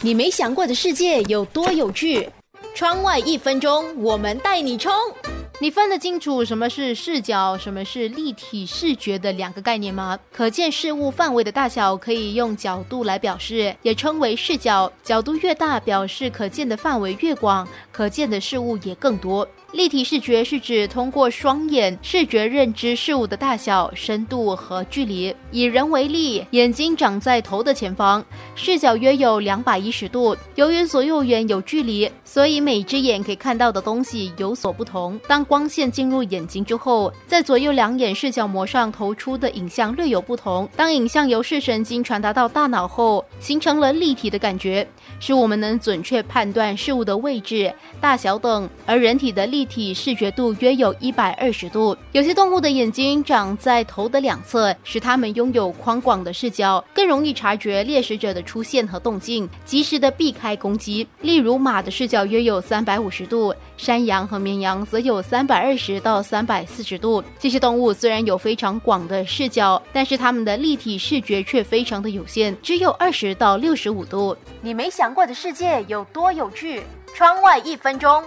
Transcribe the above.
你没想过的世界有多有趣？窗外一分钟，我们带你冲！你分得清楚什么是视角，什么是立体视觉的两个概念吗？可见事物范围的大小可以用角度来表示，也称为视角。角度越大，表示可见的范围越广，可见的事物也更多。立体视觉是指通过双眼视觉认知事物的大小、深度和距离。以人为例，眼睛长在头的前方，视角约有两百一十度。由于左右眼有距离，所以每只眼可以看到的东西有所不同。当光线进入眼睛之后，在左右两眼视角膜上投出的影像略有不同。当影像由视神经传达到大脑后，形成了立体的感觉，使我们能准确判断事物的位置、大小等。而人体的立立体视觉度约有一百二十度。有些动物的眼睛长在头的两侧，使它们拥有宽广的视角，更容易察觉猎食者的出现和动静，及时的避开攻击。例如，马的视角约有三百五十度，山羊和绵羊则有三百二十到三百四十度。这些动物虽然有非常广的视角，但是它们的立体视觉却非常的有限，只有二十到六十五度。你没想过的世界有多有趣？窗外一分钟。